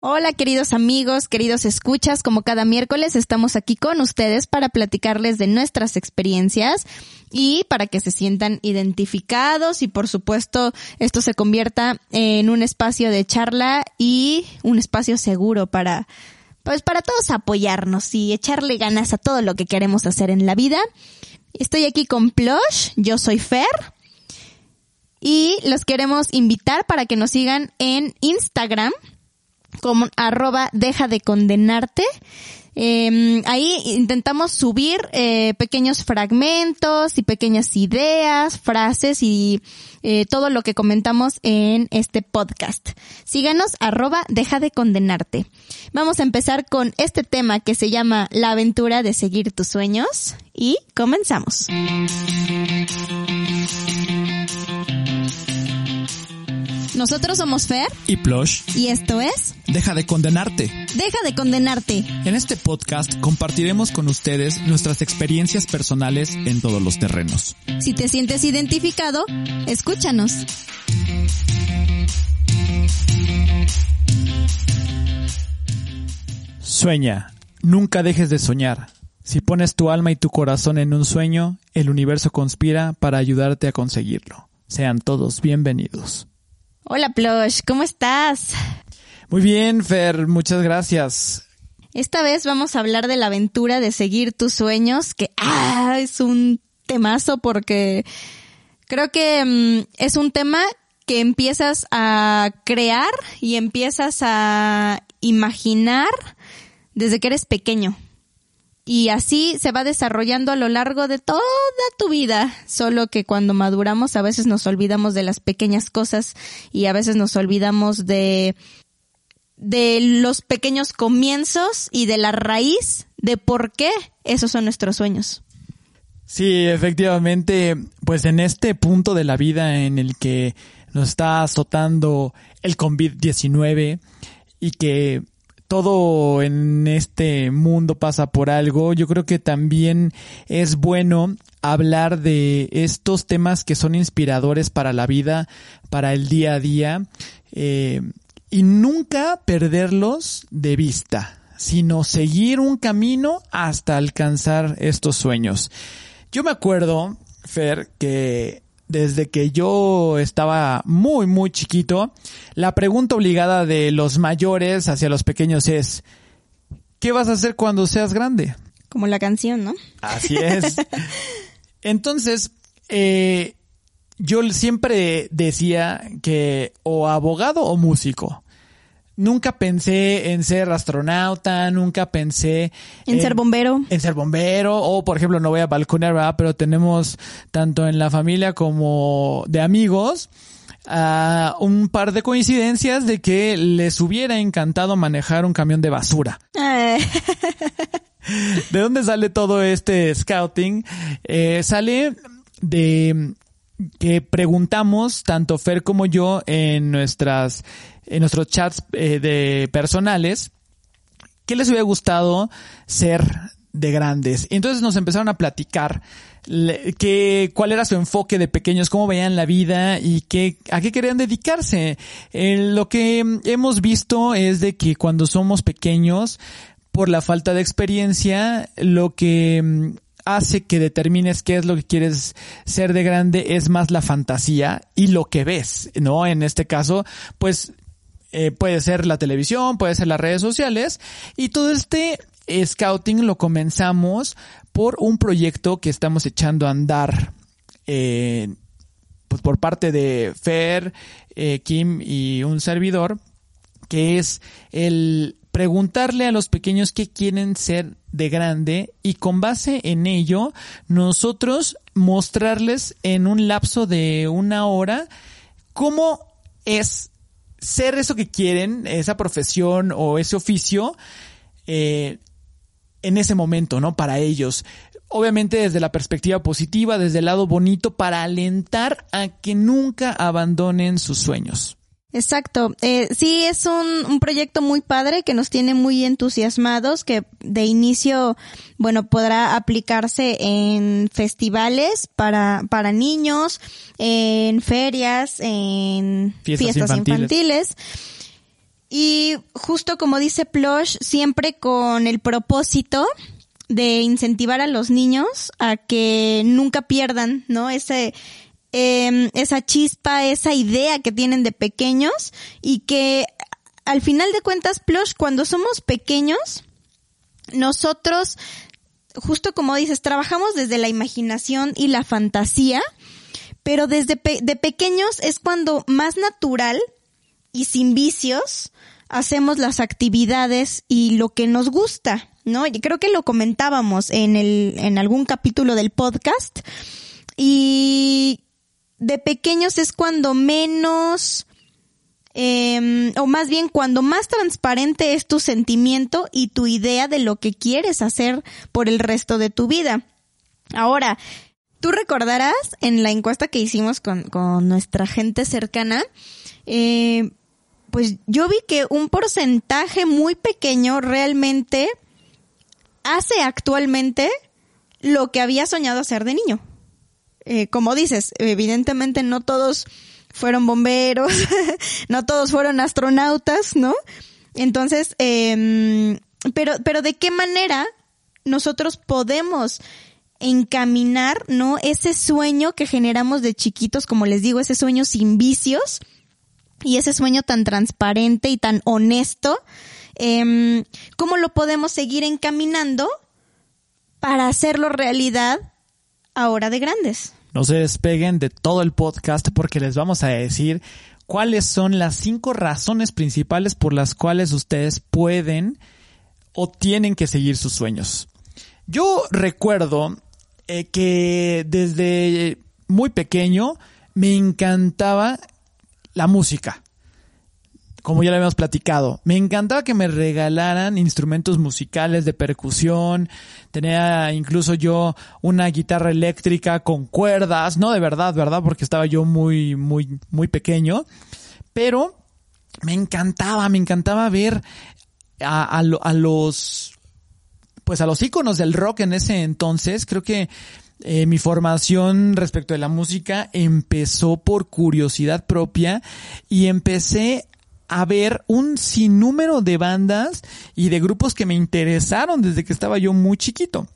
Hola queridos amigos, queridos escuchas, como cada miércoles estamos aquí con ustedes para platicarles de nuestras experiencias y para que se sientan identificados y por supuesto esto se convierta en un espacio de charla y un espacio seguro para pues para todos apoyarnos y echarle ganas a todo lo que queremos hacer en la vida. Estoy aquí con Plush, yo soy Fer y los queremos invitar para que nos sigan en Instagram como arroba deja de condenarte. Eh, ahí intentamos subir eh, pequeños fragmentos y pequeñas ideas, frases y eh, todo lo que comentamos en este podcast. Síganos arroba deja de condenarte. Vamos a empezar con este tema que se llama La aventura de seguir tus sueños y comenzamos. Nosotros somos Fer y Plush. y esto es Deja de condenarte. Deja de condenarte. En este podcast compartiremos con ustedes nuestras experiencias personales en todos los terrenos. Si te sientes identificado, escúchanos. Sueña. Nunca dejes de soñar. Si pones tu alma y tu corazón en un sueño, el universo conspira para ayudarte a conseguirlo. Sean todos bienvenidos. Hola Plush, ¿cómo estás? Muy bien, Fer, muchas gracias. Esta vez vamos a hablar de la aventura de seguir tus sueños, que ah, es un temazo porque creo que mm, es un tema que empiezas a crear y empiezas a imaginar desde que eres pequeño. Y así se va desarrollando a lo largo de toda tu vida. Solo que cuando maduramos a veces nos olvidamos de las pequeñas cosas y a veces nos olvidamos de, de los pequeños comienzos y de la raíz de por qué esos son nuestros sueños. Sí, efectivamente, pues en este punto de la vida en el que nos está azotando el COVID-19 y que todo en este mundo pasa por algo, yo creo que también es bueno hablar de estos temas que son inspiradores para la vida, para el día a día, eh, y nunca perderlos de vista, sino seguir un camino hasta alcanzar estos sueños. Yo me acuerdo, Fer, que desde que yo estaba muy, muy chiquito, la pregunta obligada de los mayores hacia los pequeños es, ¿qué vas a hacer cuando seas grande? Como la canción, ¿no? Así es. Entonces, eh, yo siempre decía que o abogado o músico. Nunca pensé en ser astronauta, nunca pensé En ser bombero. en ser bombero o por ejemplo no voy a balconear, ¿verdad? pero tenemos tanto en la familia como de amigos ah, un par de coincidencias de que les hubiera encantado manejar un camión de basura. Eh, ¿De dónde sale todo este scouting? Eh, sale de que preguntamos tanto Fer como yo en nuestras en nuestros chats eh, de personales qué les hubiera gustado ser de grandes. Y entonces nos empezaron a platicar que, cuál era su enfoque de pequeños, cómo veían la vida y qué, a qué querían dedicarse. Eh, lo que hemos visto es de que cuando somos pequeños, por la falta de experiencia, lo que mm, hace que determines qué es lo que quieres ser de grande es más la fantasía y lo que ves, ¿no? En este caso, pues eh, puede ser la televisión, puede ser las redes sociales y todo este scouting lo comenzamos por un proyecto que estamos echando a andar eh, pues por parte de Fer, eh, Kim y un servidor que es el preguntarle a los pequeños qué quieren ser de grande y con base en ello nosotros mostrarles en un lapso de una hora cómo es ser eso que quieren, esa profesión o ese oficio eh, en ese momento, ¿no? Para ellos. Obviamente desde la perspectiva positiva, desde el lado bonito, para alentar a que nunca abandonen sus sueños. Exacto. Eh, sí, es un, un proyecto muy padre que nos tiene muy entusiasmados, que de inicio, bueno, podrá aplicarse en festivales para, para niños, en ferias, en Fiestas fiestas, infantiles. infantiles. Y justo como dice Plush, siempre con el propósito de incentivar a los niños a que nunca pierdan, ¿no? Ese, em, esa chispa, esa idea que tienen de pequeños y que al final de cuentas, Plush, cuando somos pequeños, nosotros, justo como dices, trabajamos desde la imaginación y la fantasía, pero desde de pequeños es cuando más natural y sin vicios hacemos las actividades y lo que nos gusta, ¿no? Y creo que lo comentábamos en el, en algún capítulo del podcast. Y de pequeños es cuando menos, eh, o más bien cuando más transparente es tu sentimiento y tu idea de lo que quieres hacer por el resto de tu vida. Ahora, tú recordarás en la encuesta que hicimos con, con nuestra gente cercana, eh, pues yo vi que un porcentaje muy pequeño realmente hace actualmente lo que había soñado hacer de niño. Eh, como dices, evidentemente no todos fueron bomberos, no todos fueron astronautas, ¿no? Entonces, eh, pero, pero de qué manera nosotros podemos encaminar, ¿no? Ese sueño que generamos de chiquitos, como les digo, ese sueño sin vicios, y ese sueño tan transparente y tan honesto, eh, ¿cómo lo podemos seguir encaminando para hacerlo realidad ahora de grandes? No se despeguen de todo el podcast porque les vamos a decir cuáles son las cinco razones principales por las cuales ustedes pueden o tienen que seguir sus sueños. Yo recuerdo eh, que desde muy pequeño me encantaba la música. Como ya lo habíamos platicado, me encantaba que me regalaran instrumentos musicales de percusión. Tenía incluso yo una guitarra eléctrica con cuerdas, no de verdad, ¿verdad? Porque estaba yo muy, muy, muy pequeño. Pero me encantaba, me encantaba ver a, los, pues a los íconos del rock en ese entonces. Creo que eh, mi formación respecto de la música empezó por curiosidad propia y empecé a ver un sinnúmero de bandas y de grupos que me interesaron desde que estaba yo muy chiquito.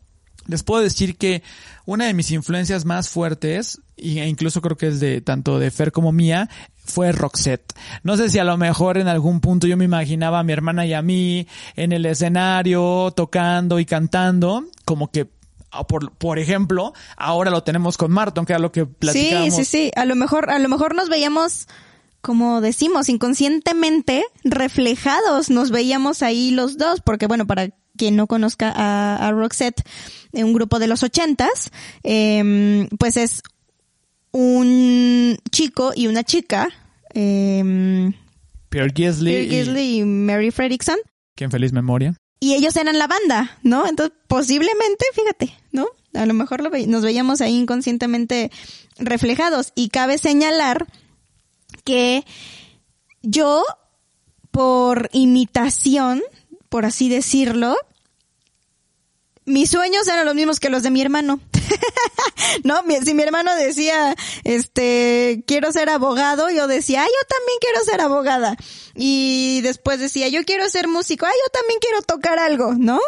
Les puedo decir que una de mis influencias más fuertes, e incluso creo que es de tanto de Fer como mía, fue Roxette. No sé si a lo mejor en algún punto yo me imaginaba a mi hermana y a mí en el escenario tocando y cantando, como que por, por ejemplo, ahora lo tenemos con Marton, que era lo que platicamos. Sí, sí, sí. A lo mejor, a lo mejor nos veíamos, como decimos, inconscientemente reflejados. Nos veíamos ahí los dos, porque bueno, para quien no conozca a, a Roxette, un grupo de los ochentas, eh, pues es un chico y una chica. Eh, Pierre Gisley, Pierre Gisley y, y Mary Fredrickson. Que en feliz memoria y ellos eran la banda, ¿no? Entonces, posiblemente, fíjate, ¿no? A lo mejor lo ve nos veíamos ahí inconscientemente reflejados. Y cabe señalar que yo, por imitación, por así decirlo, mis sueños eran los mismos que los de mi hermano. no, si mi hermano decía, este, quiero ser abogado, yo decía, ah, yo también quiero ser abogada. Y después decía, yo quiero ser músico, ah, yo también quiero tocar algo, ¿no?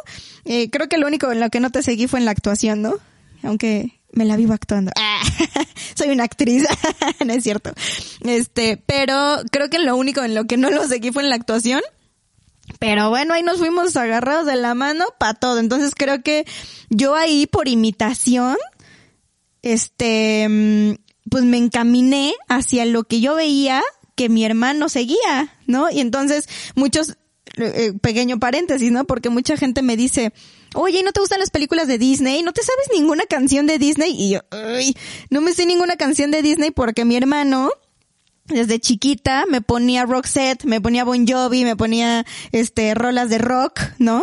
Eh, creo que lo único en lo que no te seguí fue en la actuación, ¿no? Aunque me la vivo actuando. soy una actriz, no es cierto. Este, pero creo que lo único en lo que no lo seguí fue en la actuación. Pero bueno, ahí nos fuimos agarrados de la mano para todo. Entonces creo que yo ahí por imitación, este, pues me encaminé hacia lo que yo veía que mi hermano seguía, ¿no? Y entonces muchos, eh, pequeño paréntesis, ¿no? Porque mucha gente me dice, oye, ¿no te gustan las películas de Disney? ¿No te sabes ninguna canción de Disney? Y yo, ay, no me sé ninguna canción de Disney porque mi hermano, desde chiquita me ponía Roxette, me ponía Bon Jovi, me ponía este rolas de rock, ¿no?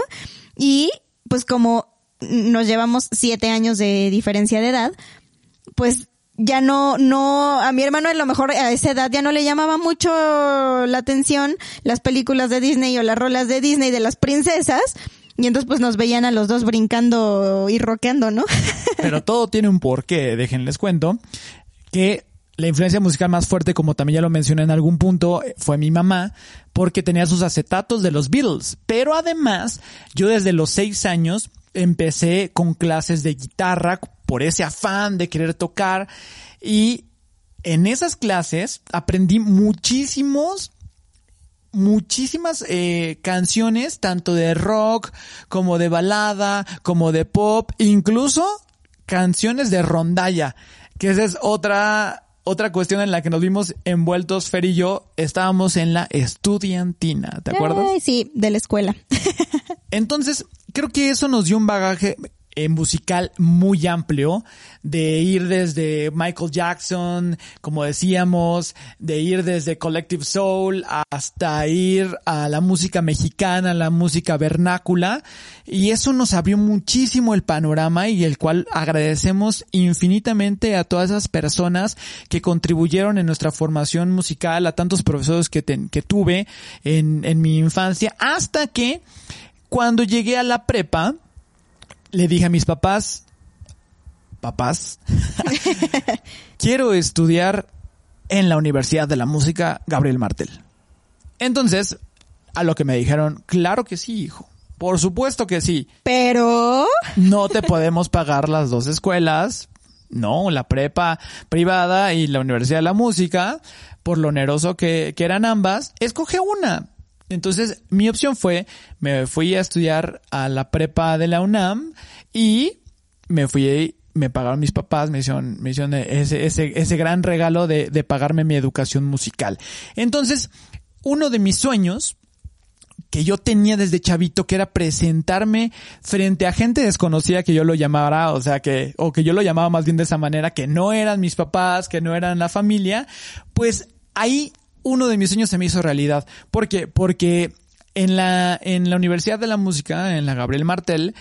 Y pues como nos llevamos siete años de diferencia de edad, pues ya no, no, a mi hermano a lo mejor a esa edad ya no le llamaba mucho la atención las películas de Disney o las rolas de Disney de las princesas. Y entonces pues nos veían a los dos brincando y rockeando, ¿no? Pero todo tiene un porqué, déjenles cuento, que la influencia musical más fuerte, como también ya lo mencioné en algún punto, fue mi mamá, porque tenía sus acetatos de los Beatles. Pero además, yo desde los seis años empecé con clases de guitarra por ese afán de querer tocar y en esas clases aprendí muchísimos muchísimas eh, canciones, tanto de rock como de balada, como de pop, incluso canciones de rondalla, que esa es otra otra cuestión en la que nos vimos envueltos, Fer y yo, estábamos en la estudiantina, ¿te acuerdas? sí, de la escuela. Entonces, creo que eso nos dio un bagaje eh, musical muy amplio, de ir desde Michael Jackson, como decíamos, de ir desde Collective Soul hasta ir a la música mexicana, la música vernácula, y eso nos abrió muchísimo el panorama y el cual agradecemos infinitamente a todas esas personas que contribuyeron en nuestra formación musical, a tantos profesores que, que tuve en, en mi infancia, hasta que cuando llegué a la prepa, le dije a mis papás, papás, quiero estudiar en la Universidad de la Música Gabriel Martel. Entonces, a lo que me dijeron, claro que sí, hijo. Por supuesto que sí. Pero... No te podemos pagar las dos escuelas. No, la prepa privada y la Universidad de la Música, por lo oneroso que, que eran ambas, escoge una. Entonces, mi opción fue, me fui a estudiar a la prepa de la UNAM y me fui, me pagaron mis papás, me hicieron, me hicieron ese, ese, ese gran regalo de, de pagarme mi educación musical. Entonces, uno de mis sueños, que yo tenía desde chavito, que era presentarme frente a gente desconocida que yo lo llamara, o sea que, o que yo lo llamaba más bien de esa manera, que no eran mis papás, que no eran la familia, pues ahí uno de mis sueños se me hizo realidad. ¿Por qué? Porque en la, en la Universidad de la Música, en la Gabriel Martel,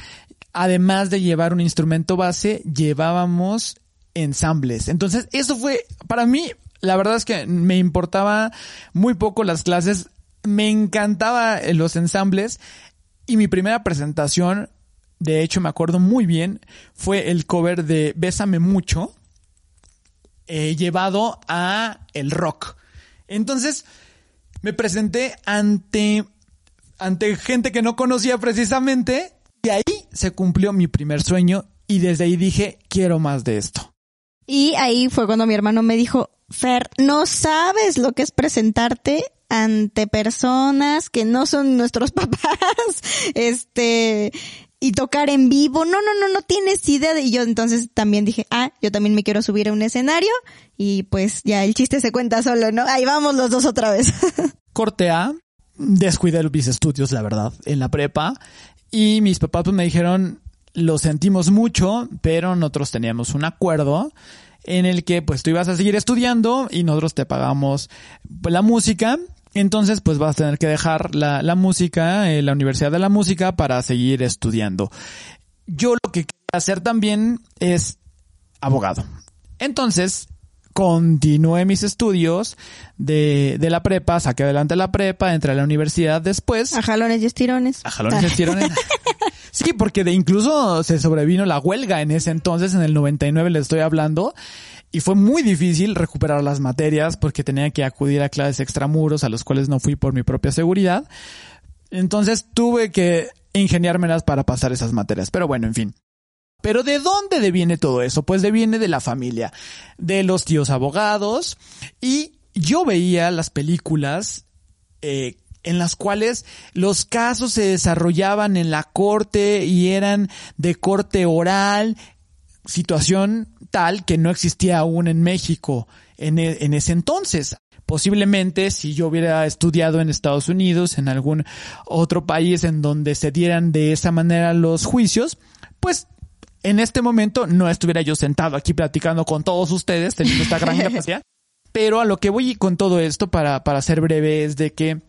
además de llevar un instrumento base, llevábamos ensambles. Entonces, eso fue, para mí, la verdad es que me importaba muy poco las clases, me encantaba los ensambles y mi primera presentación, de hecho me acuerdo muy bien, fue el cover de Bésame mucho, eh, llevado a el rock. Entonces, me presenté ante, ante gente que no conocía precisamente y ahí se cumplió mi primer sueño y desde ahí dije, quiero más de esto. Y ahí fue cuando mi hermano me dijo, Fer, no sabes lo que es presentarte ante personas que no son nuestros papás, este, y tocar en vivo. No, no, no, no tienes idea. De... Y yo entonces también dije, ah, yo también me quiero subir a un escenario y pues ya el chiste se cuenta solo, ¿no? Ahí vamos los dos otra vez. Corte A, descuidé mis estudios, la verdad, en la prepa y mis papás pues, me dijeron, lo sentimos mucho, pero nosotros teníamos un acuerdo en el que pues tú ibas a seguir estudiando y nosotros te pagamos la música entonces, pues vas a tener que dejar la, la música, eh, la Universidad de la Música, para seguir estudiando. Yo lo que quería hacer también es abogado. Entonces, continué mis estudios de, de la prepa, saqué adelante la prepa, entré a la universidad después. A jalones y estirones. A jalones y estirones. sí, porque de incluso se sobrevino la huelga en ese entonces, en el 99 le estoy hablando, y fue muy difícil recuperar las materias porque tenía que acudir a clases extramuros a los cuales no fui por mi propia seguridad. Entonces tuve que ingeniármelas para pasar esas materias. Pero bueno, en fin. Pero ¿de dónde deviene todo eso? Pues deviene de la familia, de los tíos abogados. Y yo veía las películas eh, en las cuales los casos se desarrollaban en la corte y eran de corte oral, situación tal que no existía aún en México en, e, en ese entonces. Posiblemente si yo hubiera estudiado en Estados Unidos, en algún otro país en donde se dieran de esa manera los juicios, pues en este momento no estuviera yo sentado aquí platicando con todos ustedes, teniendo esta gran capacidad. Pero a lo que voy con todo esto, para, para ser breve, es de que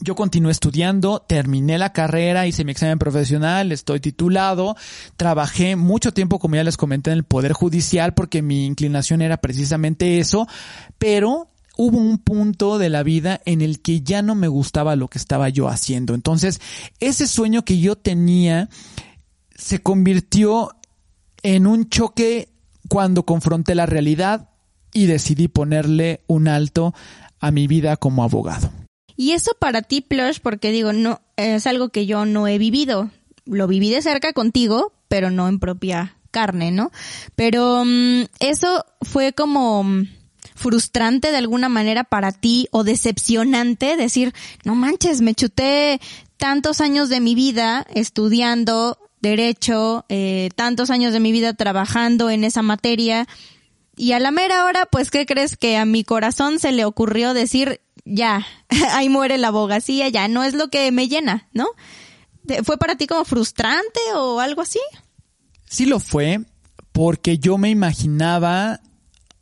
yo continué estudiando, terminé la carrera, hice mi examen profesional, estoy titulado, trabajé mucho tiempo, como ya les comenté, en el Poder Judicial porque mi inclinación era precisamente eso, pero hubo un punto de la vida en el que ya no me gustaba lo que estaba yo haciendo. Entonces, ese sueño que yo tenía se convirtió en un choque cuando confronté la realidad y decidí ponerle un alto a mi vida como abogado. Y eso para ti, Plush, porque digo, no, es algo que yo no he vivido. Lo viví de cerca contigo, pero no en propia carne, ¿no? Pero mm, eso fue como mm, frustrante de alguna manera para ti o decepcionante decir, no manches, me chuté tantos años de mi vida estudiando derecho, eh, tantos años de mi vida trabajando en esa materia y a la mera hora, pues, ¿qué crees que a mi corazón se le ocurrió decir, ya, ahí muere la abogacía, ya no es lo que me llena, ¿no? ¿Fue para ti como frustrante o algo así? Sí lo fue, porque yo me imaginaba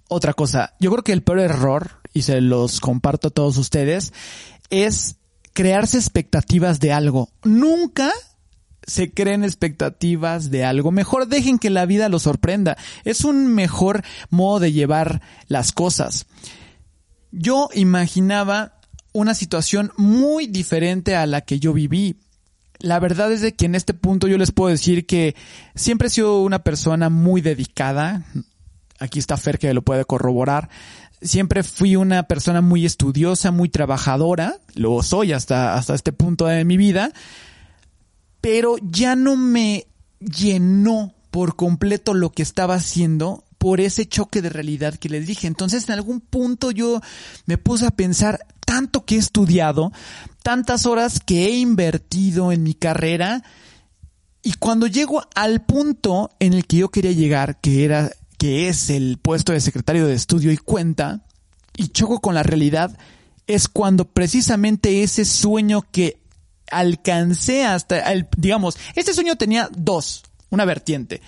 otra cosa. Yo creo que el peor error, y se los comparto a todos ustedes, es crearse expectativas de algo. Nunca se creen expectativas de algo. Mejor dejen que la vida los sorprenda. Es un mejor modo de llevar las cosas. Yo imaginaba una situación muy diferente a la que yo viví la verdad es de que en este punto yo les puedo decir que siempre he sido una persona muy dedicada. Aquí está Fer que lo puede corroborar. Siempre fui una persona muy estudiosa, muy trabajadora. Lo soy hasta, hasta este punto de mi vida. Pero ya no me llenó por completo lo que estaba haciendo por ese choque de realidad que les dije. Entonces en algún punto yo me puse a pensar, tanto que he estudiado, tantas horas que he invertido en mi carrera, y cuando llego al punto en el que yo quería llegar, que era, que es el puesto de secretario de estudio y cuenta, y choco con la realidad, es cuando precisamente ese sueño que alcancé hasta, el, digamos, este sueño tenía dos, una vertiente.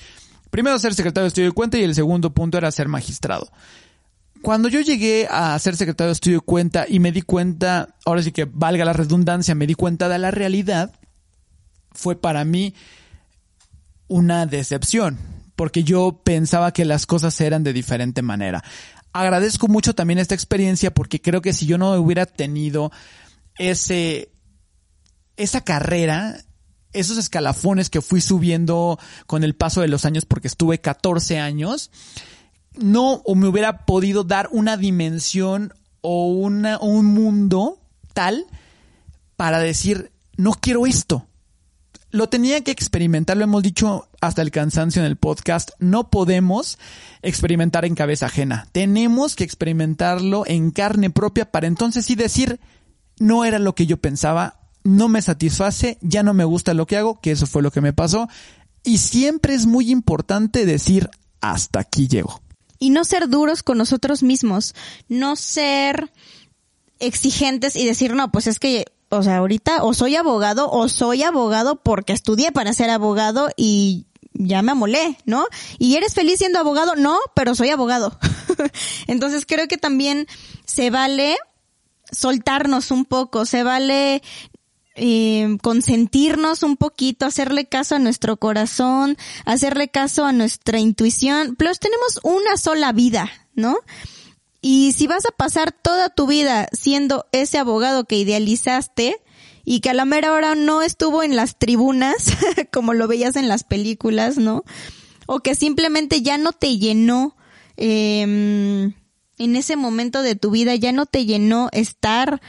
Primero ser secretario de estudio y cuenta y el segundo punto era ser magistrado. Cuando yo llegué a ser secretario de estudio y cuenta y me di cuenta, ahora sí que valga la redundancia, me di cuenta de la realidad, fue para mí una decepción, porque yo pensaba que las cosas eran de diferente manera. Agradezco mucho también esta experiencia porque creo que si yo no hubiera tenido ese, esa carrera, esos escalafones que fui subiendo con el paso de los años porque estuve 14 años, no me hubiera podido dar una dimensión o un mundo tal para decir, no quiero esto. Lo tenía que experimentar, lo hemos dicho hasta el cansancio en el podcast, no podemos experimentar en cabeza ajena, tenemos que experimentarlo en carne propia para entonces sí decir, no era lo que yo pensaba, no me satisface, ya no me gusta lo que hago, que eso fue lo que me pasó. Y siempre es muy importante decir, hasta aquí llego. Y no ser duros con nosotros mismos, no ser exigentes y decir, no, pues es que, o sea, ahorita o soy abogado o soy abogado porque estudié para ser abogado y ya me amolé, ¿no? ¿Y eres feliz siendo abogado? No, pero soy abogado. Entonces creo que también se vale soltarnos un poco, se vale eh, consentirnos un poquito, hacerle caso a nuestro corazón, hacerle caso a nuestra intuición. Plus tenemos una sola vida, ¿no? Y si vas a pasar toda tu vida siendo ese abogado que idealizaste y que a la mera hora no estuvo en las tribunas, como lo veías en las películas, ¿no? O que simplemente ya no te llenó, eh, en ese momento de tu vida, ya no te llenó estar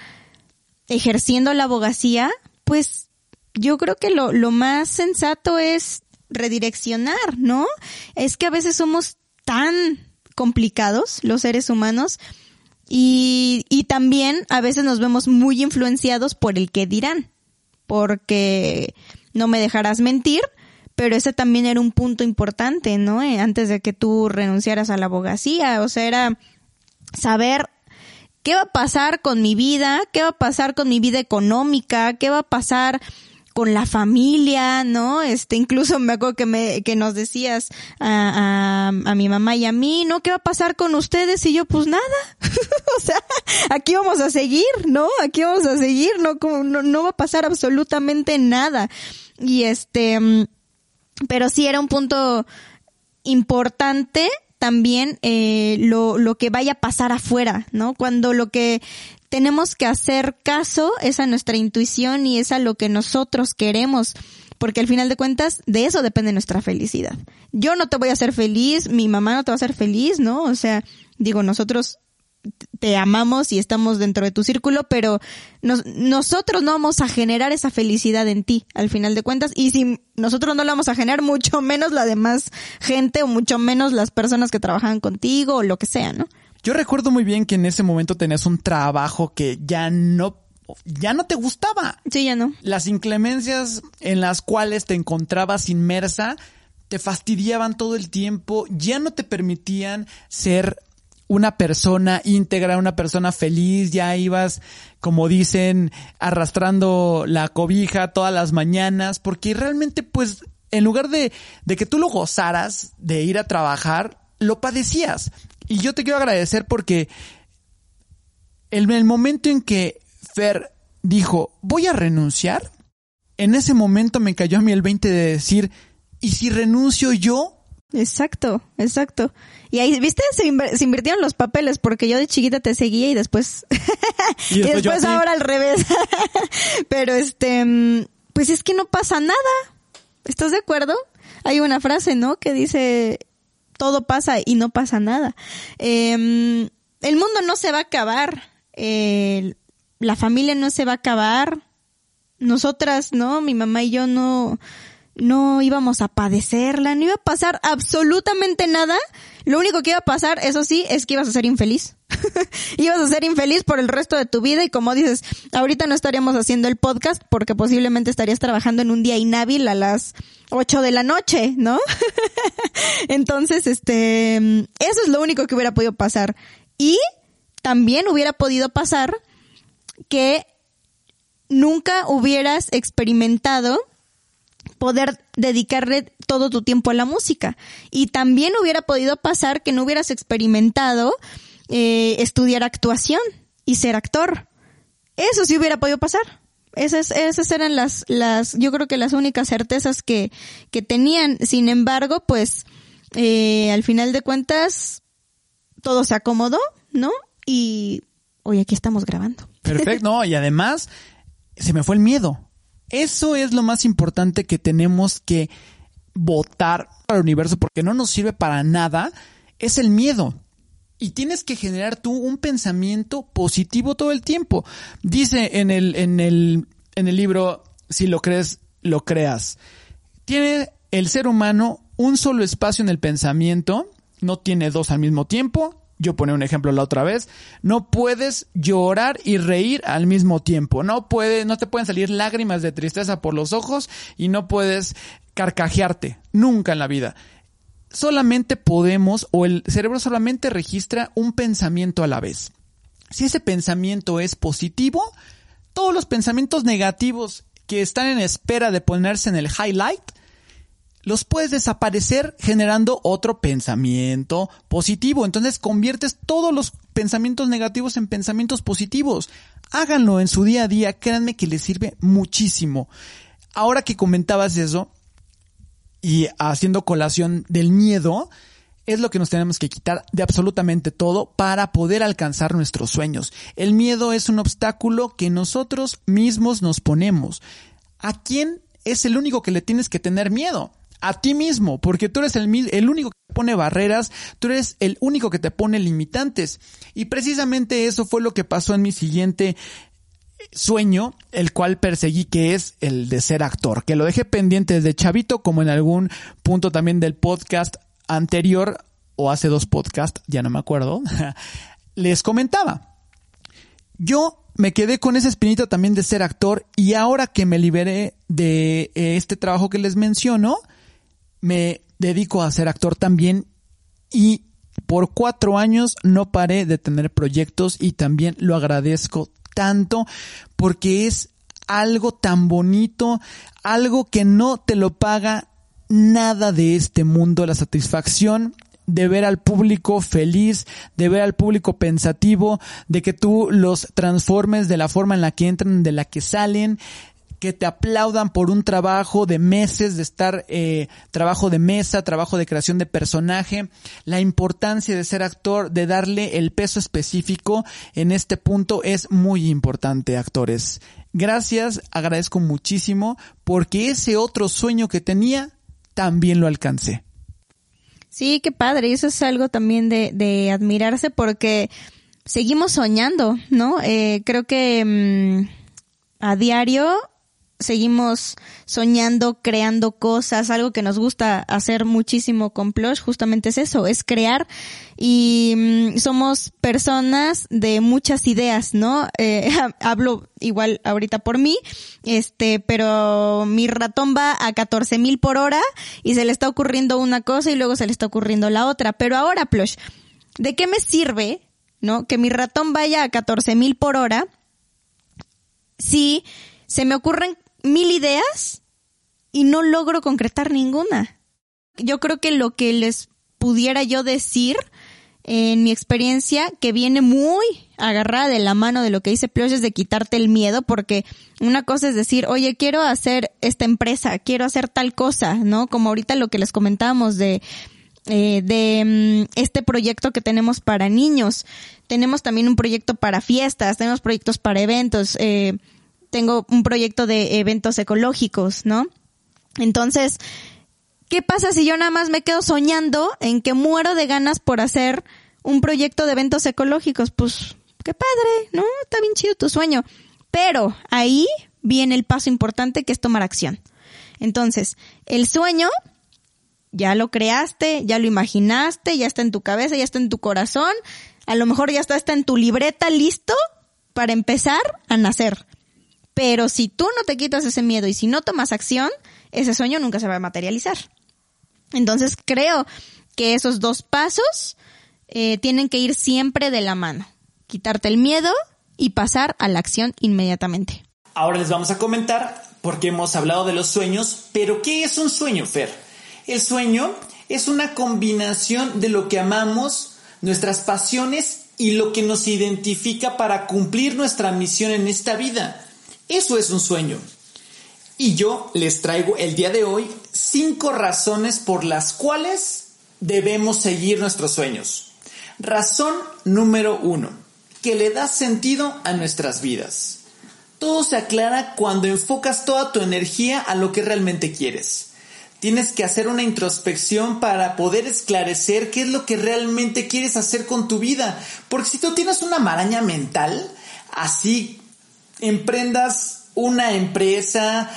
ejerciendo la abogacía, pues yo creo que lo, lo más sensato es redireccionar, ¿no? Es que a veces somos tan complicados los seres humanos y, y también a veces nos vemos muy influenciados por el que dirán, porque no me dejarás mentir, pero ese también era un punto importante, ¿no? Eh, antes de que tú renunciaras a la abogacía, o sea, era saber ¿Qué va a pasar con mi vida? ¿Qué va a pasar con mi vida económica? ¿Qué va a pasar con la familia, ¿no? Este, incluso me acuerdo que me, que nos decías a, a, a mi mamá y a mí, ¿no? ¿Qué va a pasar con ustedes? Y yo, pues nada. o sea, aquí vamos a seguir, ¿no? Aquí vamos a seguir, ¿no? Como, no, no va a pasar absolutamente nada. Y este, mm, pero sí era un punto importante también eh, lo, lo que vaya a pasar afuera, ¿no? Cuando lo que tenemos que hacer caso es a nuestra intuición y es a lo que nosotros queremos. porque al final de cuentas de eso depende nuestra felicidad. Yo no te voy a hacer feliz, mi mamá no te va a hacer feliz, ¿no? O sea, digo, nosotros te amamos y estamos dentro de tu círculo, pero nosotros no vamos a generar esa felicidad en ti, al final de cuentas, y si nosotros no la vamos a generar, mucho menos la demás gente o mucho menos las personas que trabajan contigo o lo que sea, ¿no? Yo recuerdo muy bien que en ese momento tenías un trabajo que ya no ya no te gustaba. Sí, ya no. Las inclemencias en las cuales te encontrabas inmersa te fastidiaban todo el tiempo, ya no te permitían ser una persona íntegra, una persona feliz, ya ibas, como dicen, arrastrando la cobija todas las mañanas, porque realmente pues en lugar de, de que tú lo gozaras de ir a trabajar, lo padecías. Y yo te quiero agradecer porque en el momento en que Fer dijo, voy a renunciar, en ese momento me cayó a mí el 20 de decir, ¿y si renuncio yo? Exacto, exacto. Y ahí, viste, se, invirtieron los papeles porque yo de chiquita te seguía y después, y después, ahora al revés. Pero este, mm, pues es que no pasa nada. ¿Estás de acuerdo? Hay una frase, ¿no? Que dice, todo pasa y no pasa nada. Em, el mundo no se va a acabar. la familia no se va a acabar. Nosotras, ¿no? Mi mamá y yo no, no íbamos a padecerla, no iba a pasar absolutamente nada. Lo único que iba a pasar, eso sí, es que ibas a ser infeliz. ibas a ser infeliz por el resto de tu vida y como dices, ahorita no estaríamos haciendo el podcast porque posiblemente estarías trabajando en un día inhábil a las 8 de la noche, ¿no? Entonces, este, eso es lo único que hubiera podido pasar. Y también hubiera podido pasar que nunca hubieras experimentado poder dedicarle todo tu tiempo a la música. Y también hubiera podido pasar que no hubieras experimentado eh, estudiar actuación y ser actor. Eso sí hubiera podido pasar. Esas, esas eran las, las, yo creo que las únicas certezas que, que tenían. Sin embargo, pues, eh, al final de cuentas, todo se acomodó, ¿no? Y hoy aquí estamos grabando. Perfecto, y además, se me fue el miedo. Eso es lo más importante que tenemos que votar al universo porque no nos sirve para nada. Es el miedo. Y tienes que generar tú un pensamiento positivo todo el tiempo. Dice en el, en el, en el libro, si lo crees, lo creas. Tiene el ser humano un solo espacio en el pensamiento, no tiene dos al mismo tiempo, yo ponía un ejemplo la otra vez, no puedes llorar y reír al mismo tiempo. No puede, no te pueden salir lágrimas de tristeza por los ojos y no puedes carcajearte nunca en la vida. Solamente podemos o el cerebro solamente registra un pensamiento a la vez. Si ese pensamiento es positivo, todos los pensamientos negativos que están en espera de ponerse en el highlight los puedes desaparecer generando otro pensamiento positivo. Entonces conviertes todos los pensamientos negativos en pensamientos positivos. Háganlo en su día a día, créanme que les sirve muchísimo. Ahora que comentabas eso y haciendo colación del miedo, es lo que nos tenemos que quitar de absolutamente todo para poder alcanzar nuestros sueños. El miedo es un obstáculo que nosotros mismos nos ponemos. ¿A quién es el único que le tienes que tener miedo? A ti mismo, porque tú eres el, el único que te pone barreras, tú eres el único que te pone limitantes. Y precisamente eso fue lo que pasó en mi siguiente sueño, el cual perseguí, que es el de ser actor, que lo dejé pendiente desde chavito, como en algún punto también del podcast anterior, o hace dos podcasts, ya no me acuerdo, les comentaba. Yo me quedé con esa espinita también de ser actor y ahora que me liberé de eh, este trabajo que les menciono, me dedico a ser actor también y por cuatro años no paré de tener proyectos y también lo agradezco tanto porque es algo tan bonito, algo que no te lo paga nada de este mundo, la satisfacción de ver al público feliz, de ver al público pensativo, de que tú los transformes de la forma en la que entran, de la que salen, que te aplaudan por un trabajo de meses de estar, eh, trabajo de mesa, trabajo de creación de personaje, la importancia de ser actor, de darle el peso específico en este punto es muy importante, actores. Gracias, agradezco muchísimo porque ese otro sueño que tenía también lo alcancé. Sí, qué padre. Y eso es algo también de, de admirarse porque seguimos soñando, ¿no? Eh, creo que mm, a diario seguimos soñando, creando cosas, algo que nos gusta hacer muchísimo con Plush, justamente es eso, es crear y mm, somos personas de muchas ideas, ¿no? Eh, hablo igual ahorita por mí, este, pero mi ratón va a 14 mil por hora y se le está ocurriendo una cosa y luego se le está ocurriendo la otra, pero ahora Plush, ¿de qué me sirve, no? Que mi ratón vaya a 14 mil por hora si se me ocurren mil ideas y no logro concretar ninguna. Yo creo que lo que les pudiera yo decir en mi experiencia, que viene muy agarrada de la mano de lo que dice Plush, es de quitarte el miedo, porque una cosa es decir, oye, quiero hacer esta empresa, quiero hacer tal cosa, ¿no? Como ahorita lo que les comentábamos de, eh, de mm, este proyecto que tenemos para niños. Tenemos también un proyecto para fiestas, tenemos proyectos para eventos, eh, tengo un proyecto de eventos ecológicos, ¿no? Entonces, ¿qué pasa si yo nada más me quedo soñando en que muero de ganas por hacer un proyecto de eventos ecológicos? Pues, qué padre, ¿no? Está bien chido tu sueño. Pero ahí viene el paso importante que es tomar acción. Entonces, el sueño ya lo creaste, ya lo imaginaste, ya está en tu cabeza, ya está en tu corazón, a lo mejor ya está, está en tu libreta listo para empezar a nacer. Pero si tú no te quitas ese miedo y si no tomas acción, ese sueño nunca se va a materializar. Entonces creo que esos dos pasos eh, tienen que ir siempre de la mano. Quitarte el miedo y pasar a la acción inmediatamente. Ahora les vamos a comentar, porque hemos hablado de los sueños, pero ¿qué es un sueño, Fer? El sueño es una combinación de lo que amamos, nuestras pasiones y lo que nos identifica para cumplir nuestra misión en esta vida. Eso es un sueño. Y yo les traigo el día de hoy cinco razones por las cuales debemos seguir nuestros sueños. Razón número uno, que le da sentido a nuestras vidas. Todo se aclara cuando enfocas toda tu energía a lo que realmente quieres. Tienes que hacer una introspección para poder esclarecer qué es lo que realmente quieres hacer con tu vida. Porque si tú tienes una maraña mental, así emprendas una empresa,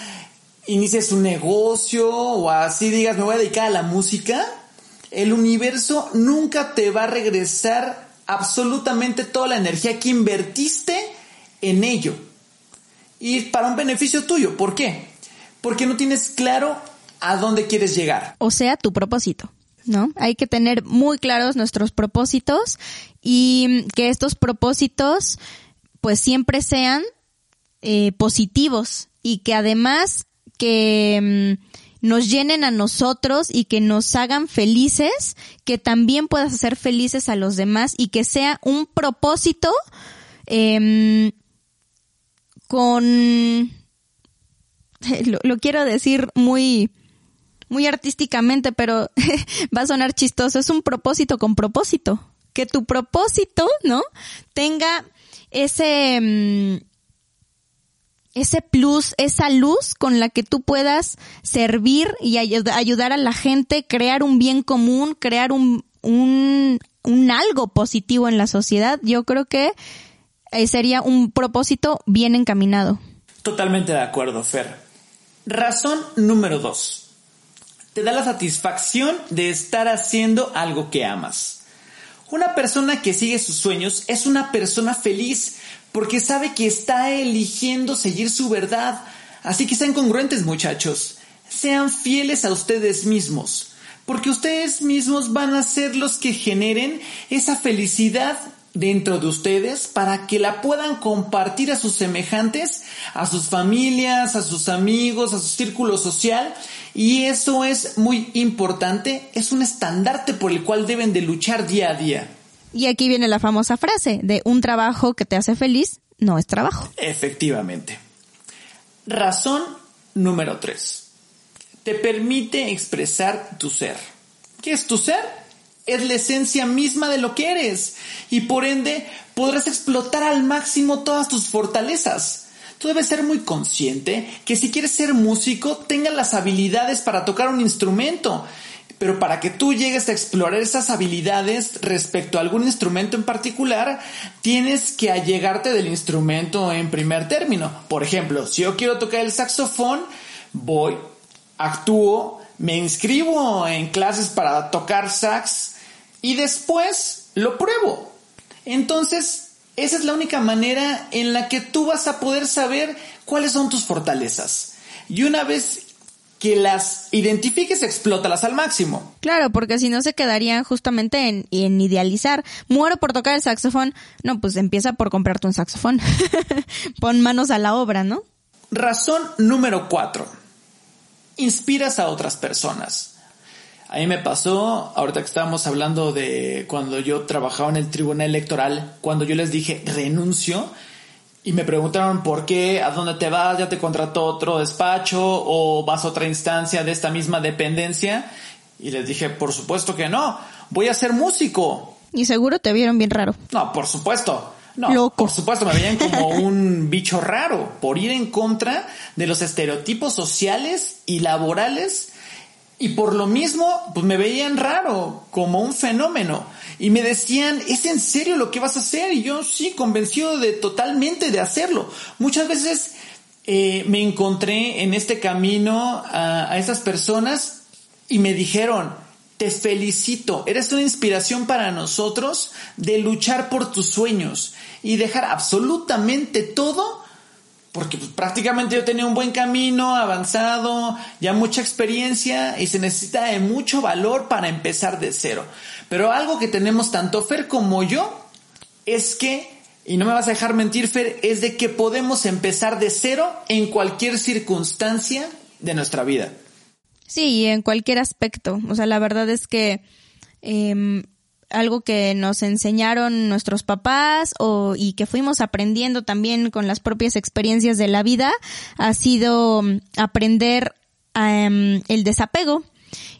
inicies un negocio o así digas me voy a dedicar a la música, el universo nunca te va a regresar absolutamente toda la energía que invertiste en ello. Y para un beneficio tuyo. ¿Por qué? Porque no tienes claro a dónde quieres llegar. O sea, tu propósito. ¿No? Hay que tener muy claros nuestros propósitos y que estos propósitos pues siempre sean eh, positivos y que además que mm, nos llenen a nosotros y que nos hagan felices, que también puedas hacer felices a los demás y que sea un propósito em, con, lo, quiero decir muy, muy artísticamente, pero va a sonar chistoso, es un propósito con propósito. Que tu propósito, ¿no? Tenga ese, mm, ese plus, esa luz con la que tú puedas servir y ayudar a la gente, crear un bien común, crear un, un, un algo positivo en la sociedad, yo creo que eh, sería un propósito bien encaminado. Totalmente de acuerdo, Fer. Razón número dos. Te da la satisfacción de estar haciendo algo que amas. Una persona que sigue sus sueños es una persona feliz porque sabe que está eligiendo seguir su verdad. Así que sean congruentes muchachos, sean fieles a ustedes mismos, porque ustedes mismos van a ser los que generen esa felicidad dentro de ustedes para que la puedan compartir a sus semejantes, a sus familias, a sus amigos, a su círculo social. Y eso es muy importante, es un estandarte por el cual deben de luchar día a día. Y aquí viene la famosa frase de un trabajo que te hace feliz no es trabajo. Efectivamente. Razón número 3. Te permite expresar tu ser. ¿Qué es tu ser? Es la esencia misma de lo que eres y por ende podrás explotar al máximo todas tus fortalezas. Tú debes ser muy consciente que si quieres ser músico, tengas las habilidades para tocar un instrumento. Pero para que tú llegues a explorar esas habilidades respecto a algún instrumento en particular, tienes que allegarte del instrumento en primer término. Por ejemplo, si yo quiero tocar el saxofón, voy, actúo, me inscribo en clases para tocar sax y después lo pruebo. Entonces, esa es la única manera en la que tú vas a poder saber cuáles son tus fortalezas. Y una vez que las identifiques, explótalas al máximo. Claro, porque si no se quedarían justamente en, en idealizar. Muero por tocar el saxofón. No, pues empieza por comprarte un saxofón. Pon manos a la obra, ¿no? Razón número cuatro. Inspiras a otras personas. A mí me pasó, ahorita que estábamos hablando de cuando yo trabajaba en el tribunal electoral, cuando yo les dije renuncio y me preguntaron por qué, a dónde te vas, ya te contrató otro despacho o vas a otra instancia de esta misma dependencia. Y les dije, por supuesto que no, voy a ser músico. Y seguro te vieron bien raro. No, por supuesto. No, por supuesto, me veían como un bicho raro por ir en contra de los estereotipos sociales y laborales y por lo mismo, pues me veían raro, como un fenómeno. Y me decían, ¿es en serio lo que vas a hacer? Y yo sí, convencido de totalmente de hacerlo. Muchas veces eh, me encontré en este camino a, a esas personas y me dijeron, te felicito, eres una inspiración para nosotros de luchar por tus sueños y dejar absolutamente todo porque pues, prácticamente yo tenía un buen camino, avanzado, ya mucha experiencia y se necesita de mucho valor para empezar de cero. Pero algo que tenemos tanto Fer como yo es que, y no me vas a dejar mentir Fer, es de que podemos empezar de cero en cualquier circunstancia de nuestra vida. Sí, en cualquier aspecto. O sea, la verdad es que eh, algo que nos enseñaron nuestros papás o, y que fuimos aprendiendo también con las propias experiencias de la vida ha sido mm, aprender em, el desapego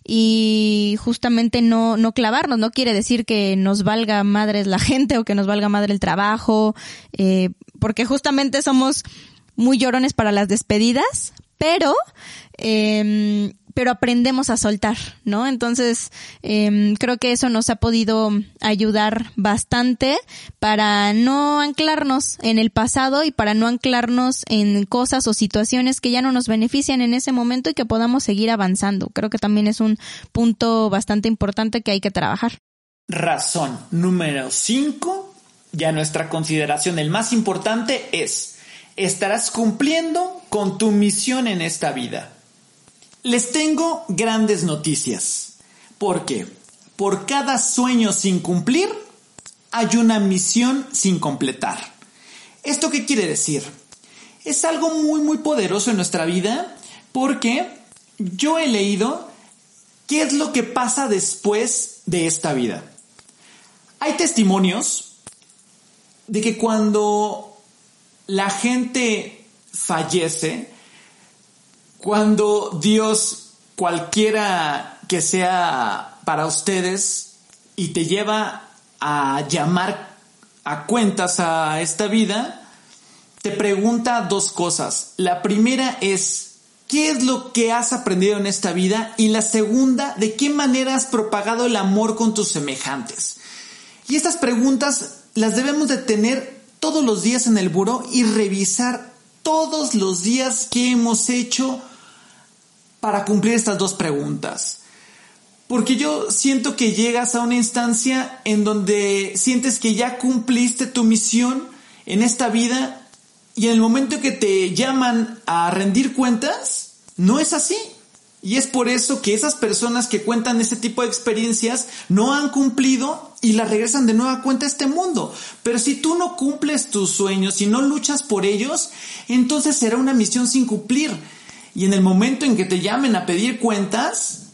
y justamente no, no clavarnos. No quiere decir que nos valga madre la gente o que nos valga madre el trabajo, eh, porque justamente somos muy llorones para las despedidas, pero eh, pero aprendemos a soltar, ¿no? Entonces, eh, creo que eso nos ha podido ayudar bastante para no anclarnos en el pasado y para no anclarnos en cosas o situaciones que ya no nos benefician en ese momento y que podamos seguir avanzando. Creo que también es un punto bastante importante que hay que trabajar. Razón número 5, ya nuestra consideración, el más importante es, estarás cumpliendo con tu misión en esta vida. Les tengo grandes noticias. Porque por cada sueño sin cumplir, hay una misión sin completar. ¿Esto qué quiere decir? Es algo muy muy poderoso en nuestra vida porque yo he leído qué es lo que pasa después de esta vida. Hay testimonios de que cuando la gente fallece, cuando Dios, cualquiera que sea para ustedes, y te lleva a llamar a cuentas a esta vida, te pregunta dos cosas. La primera es, ¿qué es lo que has aprendido en esta vida? Y la segunda, ¿de qué manera has propagado el amor con tus semejantes? Y estas preguntas las debemos de tener todos los días en el buró y revisar todos los días que hemos hecho para cumplir estas dos preguntas. Porque yo siento que llegas a una instancia en donde sientes que ya cumpliste tu misión en esta vida y en el momento que te llaman a rendir cuentas, no es así. Y es por eso que esas personas que cuentan ese tipo de experiencias no han cumplido y las regresan de nueva cuenta a este mundo. Pero si tú no cumples tus sueños, y no luchas por ellos, entonces será una misión sin cumplir. Y en el momento en que te llamen a pedir cuentas,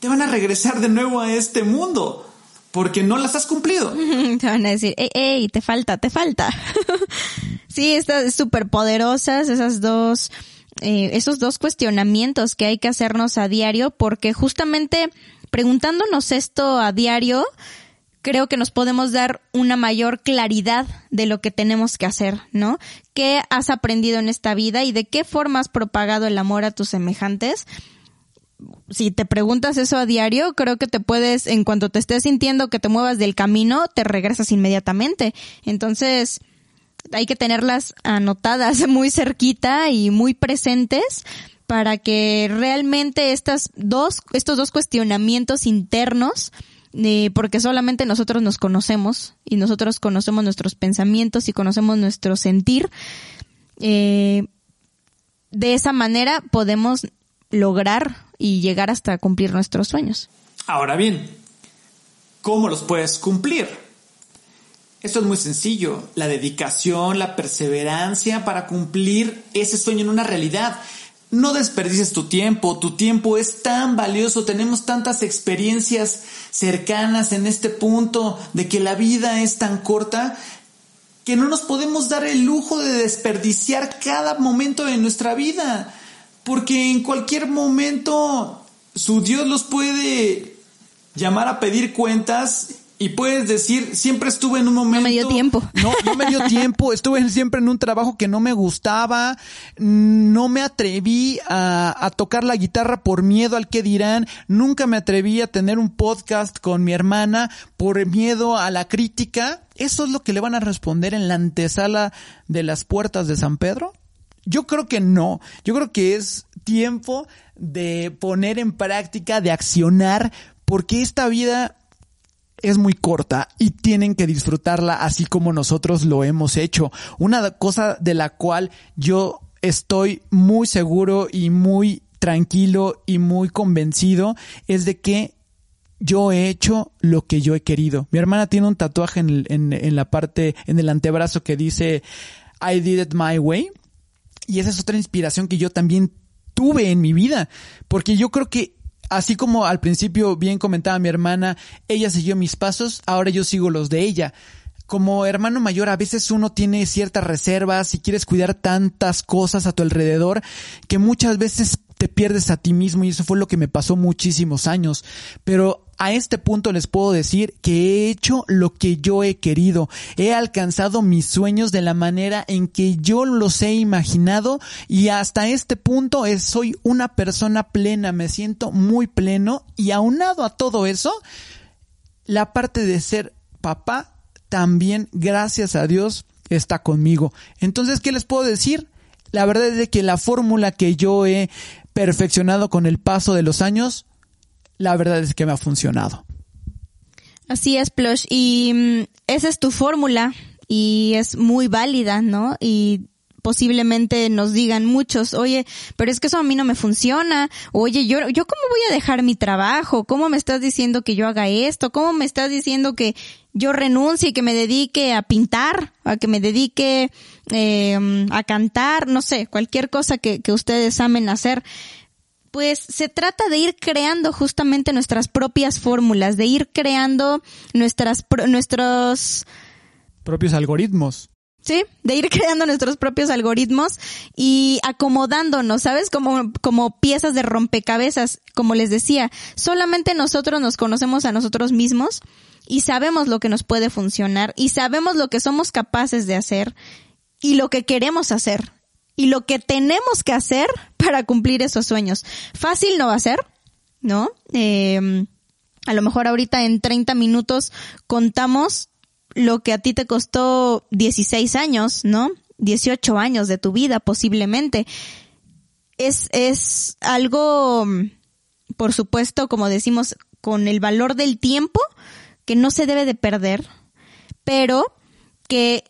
te van a regresar de nuevo a este mundo. Porque no las has cumplido. te van a decir, ey, ey, te falta, te falta. sí, estas súper poderosas, esas dos eh, esos dos cuestionamientos que hay que hacernos a diario, porque justamente preguntándonos esto a diario, creo que nos podemos dar una mayor claridad de lo que tenemos que hacer, ¿no? ¿Qué has aprendido en esta vida y de qué forma has propagado el amor a tus semejantes? Si te preguntas eso a diario, creo que te puedes, en cuanto te estés sintiendo que te muevas del camino, te regresas inmediatamente. Entonces, hay que tenerlas anotadas muy cerquita y muy presentes para que realmente estas dos, estos dos cuestionamientos internos porque solamente nosotros nos conocemos y nosotros conocemos nuestros pensamientos y conocemos nuestro sentir. Eh, de esa manera podemos lograr y llegar hasta cumplir nuestros sueños. Ahora bien, ¿cómo los puedes cumplir? Esto es muy sencillo, la dedicación, la perseverancia para cumplir ese sueño en una realidad. No desperdices tu tiempo, tu tiempo es tan valioso, tenemos tantas experiencias cercanas en este punto de que la vida es tan corta que no nos podemos dar el lujo de desperdiciar cada momento de nuestra vida, porque en cualquier momento su Dios los puede llamar a pedir cuentas y puedes decir, siempre estuve en un momento... No me dio tiempo. No, no me dio tiempo. Estuve siempre en un trabajo que no me gustaba. No me atreví a, a tocar la guitarra por miedo al que dirán. Nunca me atreví a tener un podcast con mi hermana por miedo a la crítica. ¿Eso es lo que le van a responder en la antesala de las puertas de San Pedro? Yo creo que no. Yo creo que es tiempo de poner en práctica, de accionar, porque esta vida es muy corta y tienen que disfrutarla así como nosotros lo hemos hecho. Una cosa de la cual yo estoy muy seguro y muy tranquilo y muy convencido es de que yo he hecho lo que yo he querido. Mi hermana tiene un tatuaje en, en, en la parte, en el antebrazo que dice I did it my way. Y esa es otra inspiración que yo también tuve en mi vida. Porque yo creo que así como al principio bien comentaba mi hermana, ella siguió mis pasos, ahora yo sigo los de ella. Como hermano mayor, a veces uno tiene ciertas reservas y quieres cuidar tantas cosas a tu alrededor que muchas veces te pierdes a ti mismo y eso fue lo que me pasó muchísimos años. Pero a este punto les puedo decir que he hecho lo que yo he querido. He alcanzado mis sueños de la manera en que yo los he imaginado y hasta este punto soy una persona plena. Me siento muy pleno y aunado a todo eso, la parte de ser papá también, gracias a Dios, está conmigo. Entonces, ¿qué les puedo decir? La verdad es de que la fórmula que yo he perfeccionado con el paso de los años la verdad es que me ha funcionado. Así es, Plush. Y mm, esa es tu fórmula y es muy válida, ¿no? Y posiblemente nos digan muchos, oye, pero es que eso a mí no me funciona. Oye, yo, yo cómo voy a dejar mi trabajo? ¿Cómo me estás diciendo que yo haga esto? ¿Cómo me estás diciendo que yo renuncie y que me dedique a pintar? A que me dedique eh, a cantar, no sé, cualquier cosa que, que ustedes amen hacer pues se trata de ir creando justamente nuestras propias fórmulas, de ir creando nuestras nuestros propios algoritmos. Sí, de ir creando nuestros propios algoritmos y acomodándonos, ¿sabes? Como, como piezas de rompecabezas, como les decía, solamente nosotros nos conocemos a nosotros mismos y sabemos lo que nos puede funcionar y sabemos lo que somos capaces de hacer y lo que queremos hacer y lo que tenemos que hacer para cumplir esos sueños. Fácil no va a ser, ¿no? Eh, a lo mejor ahorita en 30 minutos contamos lo que a ti te costó 16 años, ¿no? 18 años de tu vida posiblemente. Es, es algo, por supuesto, como decimos, con el valor del tiempo que no se debe de perder, pero que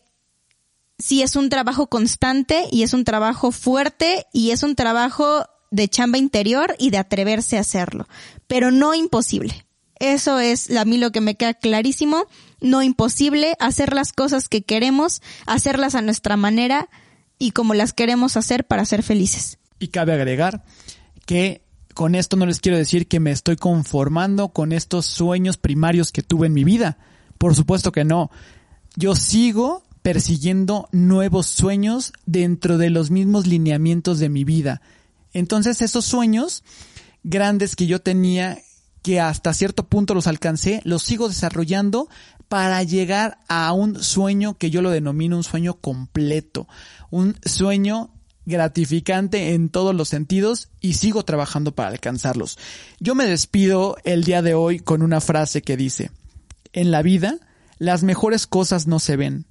sí es un trabajo constante y es un trabajo fuerte y es un trabajo de chamba interior y de atreverse a hacerlo, pero no imposible. Eso es a mí lo que me queda clarísimo, no imposible hacer las cosas que queremos, hacerlas a nuestra manera y como las queremos hacer para ser felices. Y cabe agregar que con esto no les quiero decir que me estoy conformando con estos sueños primarios que tuve en mi vida. Por supuesto que no. Yo sigo persiguiendo nuevos sueños dentro de los mismos lineamientos de mi vida. Entonces esos sueños grandes que yo tenía, que hasta cierto punto los alcancé, los sigo desarrollando para llegar a un sueño que yo lo denomino un sueño completo, un sueño gratificante en todos los sentidos y sigo trabajando para alcanzarlos. Yo me despido el día de hoy con una frase que dice, en la vida las mejores cosas no se ven,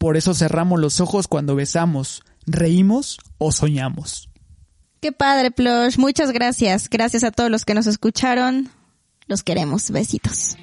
por eso cerramos los ojos cuando besamos, reímos o soñamos. Qué padre, Plush. Muchas gracias. Gracias a todos los que nos escucharon. Los queremos. Besitos.